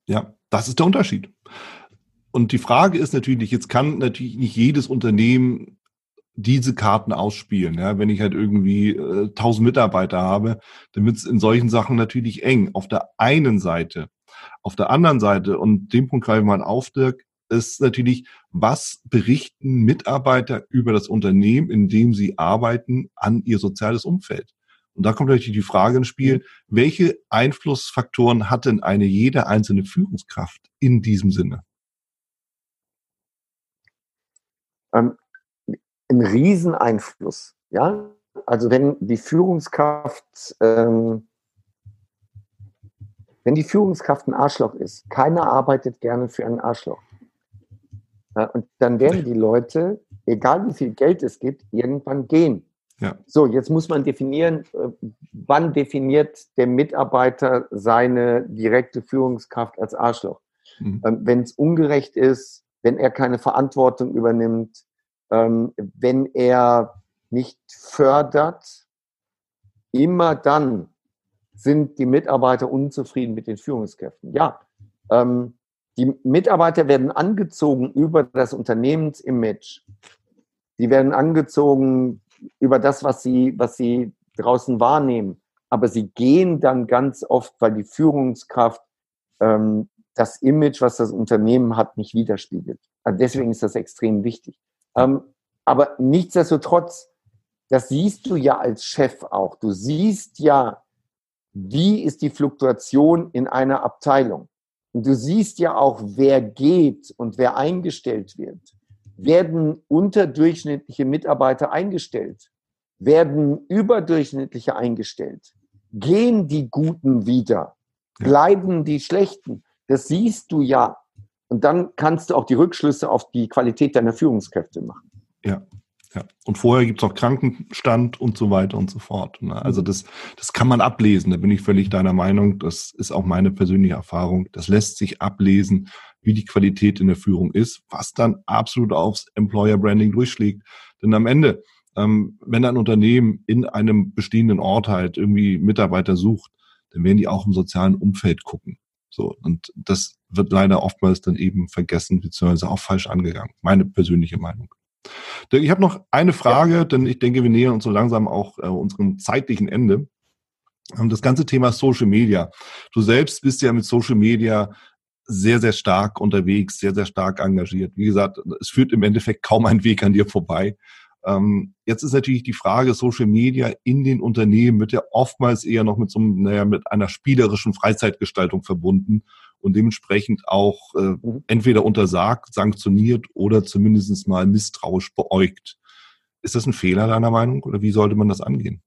Ja, das ist der Unterschied. Und die Frage ist natürlich, jetzt kann natürlich nicht jedes Unternehmen diese Karten ausspielen. Ja, wenn ich halt irgendwie äh, 1000 Mitarbeiter habe, dann wird es in solchen Sachen natürlich eng. Auf der einen Seite. Auf der anderen Seite, und den Punkt greife ich mal auf, Dirk, ist natürlich, was berichten Mitarbeiter über das Unternehmen, in dem sie arbeiten, an ihr soziales Umfeld? Und da kommt natürlich die Frage ins Spiel, welche Einflussfaktoren hat denn eine jede einzelne Führungskraft in diesem Sinne? Ähm, ein Rieseneinfluss. Ja? Also wenn die Führungskraft, ähm, wenn die Führungskraft ein Arschloch ist, keiner arbeitet gerne für einen Arschloch. Ja, und dann werden die Leute, egal wie viel Geld es gibt, irgendwann gehen. Ja. So, jetzt muss man definieren, äh, wann definiert der Mitarbeiter seine direkte Führungskraft als Arschloch. Mhm. Ähm, wenn es ungerecht ist, wenn er keine Verantwortung übernimmt, ähm, wenn er nicht fördert, immer dann sind die Mitarbeiter unzufrieden mit den Führungskräften. Ja, ähm, die Mitarbeiter werden angezogen über das Unternehmensimage. Die werden angezogen über das, was sie, was sie draußen wahrnehmen. Aber sie gehen dann ganz oft, weil die Führungskraft ähm, das Image, was das Unternehmen hat, nicht widerspiegelt. Also deswegen ist das extrem wichtig. Ähm, aber nichtsdestotrotz, das siehst du ja als Chef auch. Du siehst ja, wie ist die Fluktuation in einer Abteilung. Und du siehst ja auch, wer geht und wer eingestellt wird. Werden unterdurchschnittliche Mitarbeiter eingestellt? Werden überdurchschnittliche eingestellt? Gehen die Guten wieder? Bleiben die Schlechten? Das siehst du ja. Und dann kannst du auch die Rückschlüsse auf die Qualität deiner Führungskräfte machen. Ja, ja. Und vorher gibt's auch Krankenstand und so weiter und so fort. Ne? Also mhm. das, das kann man ablesen, da bin ich völlig deiner Meinung. Das ist auch meine persönliche Erfahrung. Das lässt sich ablesen, wie die Qualität in der Führung ist, was dann absolut aufs Employer Branding durchschlägt. Denn am Ende, ähm, wenn ein Unternehmen in einem bestehenden Ort halt irgendwie Mitarbeiter sucht, dann werden die auch im sozialen Umfeld gucken. So, und das wird leider oftmals dann eben vergessen, beziehungsweise auch falsch angegangen. Meine persönliche Meinung. Ich habe noch eine Frage, ja. denn ich denke, wir nähern uns so langsam auch äh, unserem zeitlichen Ende. Ähm, das ganze Thema Social Media. Du selbst bist ja mit Social Media sehr, sehr stark unterwegs, sehr, sehr stark engagiert. Wie gesagt, es führt im Endeffekt kaum ein Weg an dir vorbei. Ähm, jetzt ist natürlich die Frage, Social Media in den Unternehmen wird ja oftmals eher noch mit so einem, naja, mit einer spielerischen Freizeitgestaltung verbunden und dementsprechend auch äh, mhm. entweder untersagt, sanktioniert oder zumindest mal misstrauisch beäugt. Ist das ein Fehler deiner Meinung oder wie sollte man das angehen?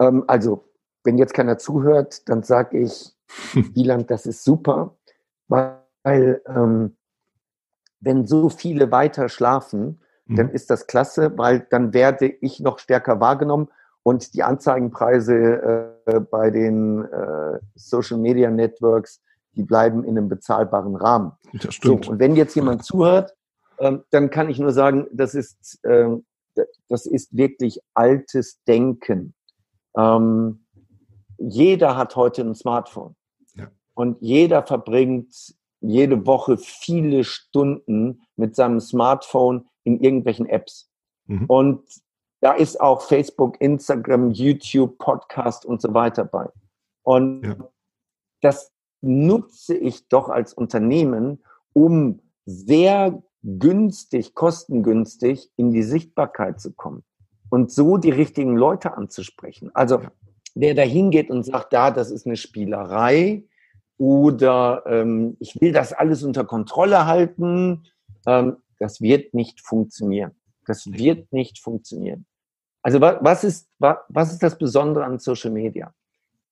Ähm, also, wenn jetzt keiner zuhört, dann sage ich, Wieland, das ist super, weil ähm, wenn so viele weiter schlafen, mhm. dann ist das klasse, weil dann werde ich noch stärker wahrgenommen und die Anzeigenpreise äh, bei den äh, Social Media Networks, die bleiben in einem bezahlbaren Rahmen. Das stimmt. So, und wenn jetzt jemand zuhört, ähm, dann kann ich nur sagen, das ist, ähm, das ist wirklich altes Denken. Ähm, jeder hat heute ein Smartphone. Ja. Und jeder verbringt jede Woche viele Stunden mit seinem Smartphone in irgendwelchen Apps. Mhm. Und da ist auch Facebook, Instagram, YouTube, Podcast und so weiter bei. Und ja. das nutze ich doch als Unternehmen, um sehr günstig, kostengünstig in die Sichtbarkeit zu kommen und so die richtigen Leute anzusprechen. Also wer da hingeht und sagt, da, das ist eine Spielerei oder ähm, ich will das alles unter Kontrolle halten, ähm, das wird nicht funktionieren. Das wird nicht funktionieren. Also was ist, was ist das Besondere an Social Media?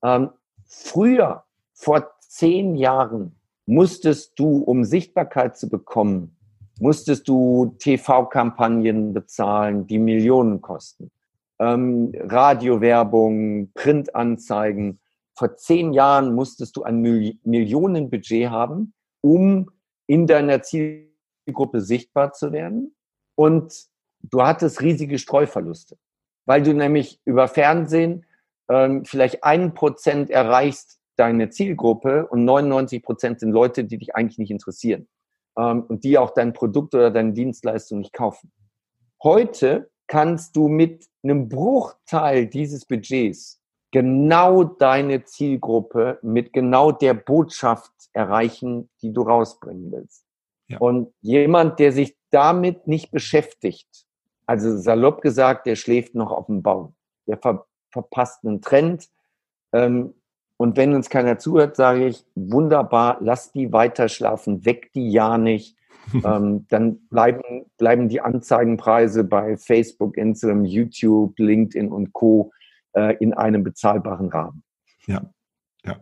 Ähm, früher, vor zehn Jahren, musstest du, um Sichtbarkeit zu bekommen, musstest du TV-Kampagnen bezahlen, die Millionen kosten. Ähm, Radiowerbung, Printanzeigen. Vor zehn Jahren musstest du ein Mil Millionenbudget haben, um in deiner Zielgruppe sichtbar zu werden. Und du hattest riesige Streuverluste, weil du nämlich über Fernsehen ähm, vielleicht ein Prozent erreichst deine Zielgruppe und 99 Prozent sind Leute, die dich eigentlich nicht interessieren ähm, und die auch dein Produkt oder deine Dienstleistung nicht kaufen. Heute kannst du mit einem Bruchteil dieses Budgets genau deine Zielgruppe mit genau der Botschaft erreichen, die du rausbringen willst. Ja. Und jemand, der sich damit nicht beschäftigt, also salopp gesagt, der schläft noch auf dem Baum, der ver verpasst einen Trend, ähm, und wenn uns keiner zuhört, sage ich, wunderbar, lass die weiter schlafen, weck die ja nicht. ähm, dann bleiben, bleiben die Anzeigenpreise bei Facebook, Instagram, YouTube, LinkedIn und Co. Äh, in einem bezahlbaren Rahmen. Ja, ja.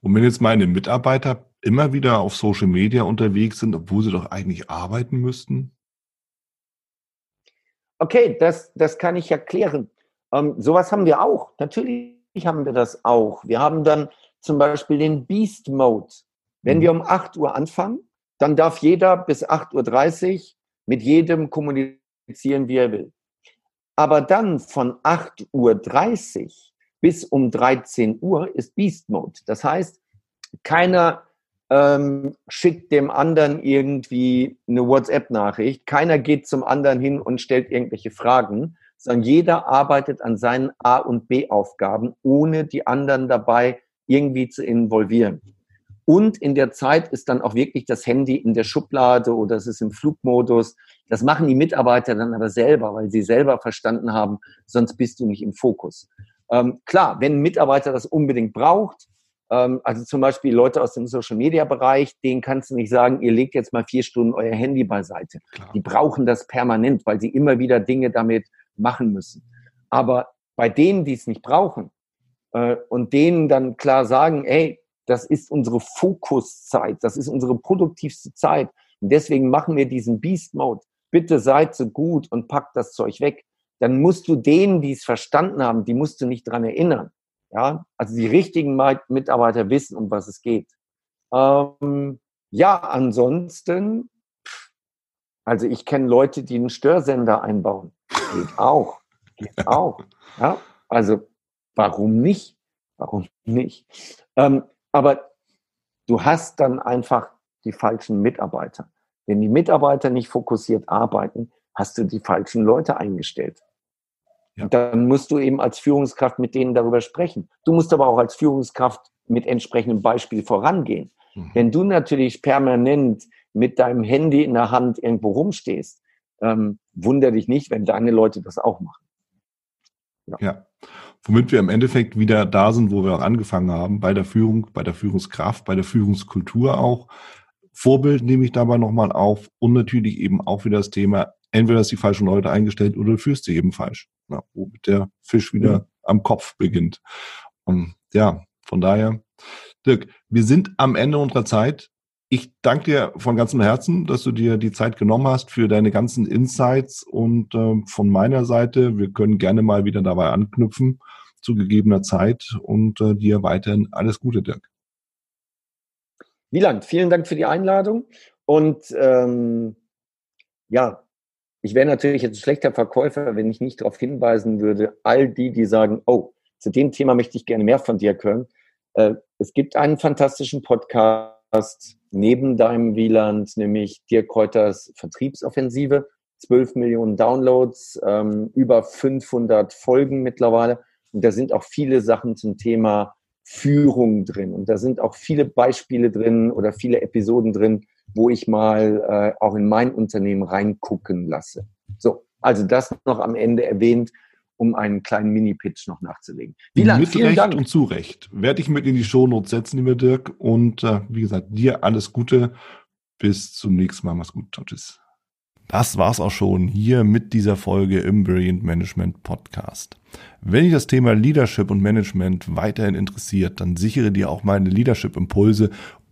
Und wenn jetzt meine Mitarbeiter immer wieder auf Social Media unterwegs sind, obwohl sie doch eigentlich arbeiten müssten? Okay, das, das kann ich erklären. Ähm, sowas haben wir auch. Natürlich haben wir das auch. Wir haben dann zum Beispiel den Beast Mode. Wenn mhm. wir um 8 Uhr anfangen, dann darf jeder bis 8.30 Uhr mit jedem kommunizieren, wie er will. Aber dann von 8.30 Uhr bis um 13 Uhr ist Beast Mode. Das heißt, keiner ähm, schickt dem anderen irgendwie eine WhatsApp-Nachricht, keiner geht zum anderen hin und stellt irgendwelche Fragen, sondern jeder arbeitet an seinen A- und B-Aufgaben, ohne die anderen dabei irgendwie zu involvieren. Und in der Zeit ist dann auch wirklich das Handy in der Schublade oder es ist im Flugmodus. Das machen die Mitarbeiter dann aber selber, weil sie selber verstanden haben, sonst bist du nicht im Fokus. Ähm, klar, wenn ein Mitarbeiter das unbedingt braucht, also zum Beispiel Leute aus dem Social-Media-Bereich, denen kannst du nicht sagen, ihr legt jetzt mal vier Stunden euer Handy beiseite. Klar. Die brauchen das permanent, weil sie immer wieder Dinge damit machen müssen. Aber bei denen, die es nicht brauchen äh, und denen dann klar sagen, ey, das ist unsere Fokuszeit, das ist unsere produktivste Zeit und deswegen machen wir diesen Beast Mode. Bitte seid so gut und packt das Zeug weg. Dann musst du denen, die es verstanden haben, die musst du nicht dran erinnern. Ja, also die richtigen Mitarbeiter wissen, um was es geht. Ähm, ja, ansonsten, also ich kenne Leute, die einen Störsender einbauen. Geht auch. Geht auch. Ja? Also, warum nicht? Warum nicht? Ähm, aber du hast dann einfach die falschen Mitarbeiter. Wenn die Mitarbeiter nicht fokussiert arbeiten, hast du die falschen Leute eingestellt. Ja. Dann musst du eben als Führungskraft mit denen darüber sprechen. Du musst aber auch als Führungskraft mit entsprechendem Beispiel vorangehen. Mhm. Wenn du natürlich permanent mit deinem Handy in der Hand irgendwo rumstehst, ähm, wunder dich nicht, wenn deine Leute das auch machen. Ja. ja. Womit wir im Endeffekt wieder da sind, wo wir auch angefangen haben, bei der Führung, bei der Führungskraft, bei der Führungskultur auch. Vorbild nehme ich dabei nochmal auf und natürlich eben auch wieder das Thema, entweder ist die falschen Leute eingestellt oder du führst sie eben falsch. Ja, womit der Fisch wieder mhm. am Kopf beginnt. Und ja, von daher, Dirk, wir sind am Ende unserer Zeit. Ich danke dir von ganzem Herzen, dass du dir die Zeit genommen hast für deine ganzen Insights und äh, von meiner Seite, wir können gerne mal wieder dabei anknüpfen zu gegebener Zeit und äh, dir weiterhin alles Gute, Dirk. Wieland, vielen Dank für die Einladung und ähm, ja, ich wäre natürlich jetzt ein schlechter Verkäufer, wenn ich nicht darauf hinweisen würde, all die, die sagen, oh, zu dem Thema möchte ich gerne mehr von dir hören. Äh, es gibt einen fantastischen Podcast neben deinem Wieland, nämlich Dirk Kräuters Vertriebsoffensive. 12 Millionen Downloads, ähm, über 500 Folgen mittlerweile. Und da sind auch viele Sachen zum Thema Führung drin. Und da sind auch viele Beispiele drin oder viele Episoden drin, wo ich mal äh, auch in mein Unternehmen reingucken lasse. So, also das noch am Ende erwähnt, um einen kleinen Mini-Pitch noch nachzulegen. Wieland, mit vielen Recht Dank. und zu Recht. Werde ich mit in die Shownotes setzen, lieber Dirk. Und äh, wie gesagt, dir alles Gute. Bis zum nächsten Mal. Mach's gut. Ciao, tschüss. Das war's auch schon hier mit dieser Folge im Brilliant Management Podcast. Wenn dich das Thema Leadership und Management weiterhin interessiert, dann sichere dir auch meine Leadership Impulse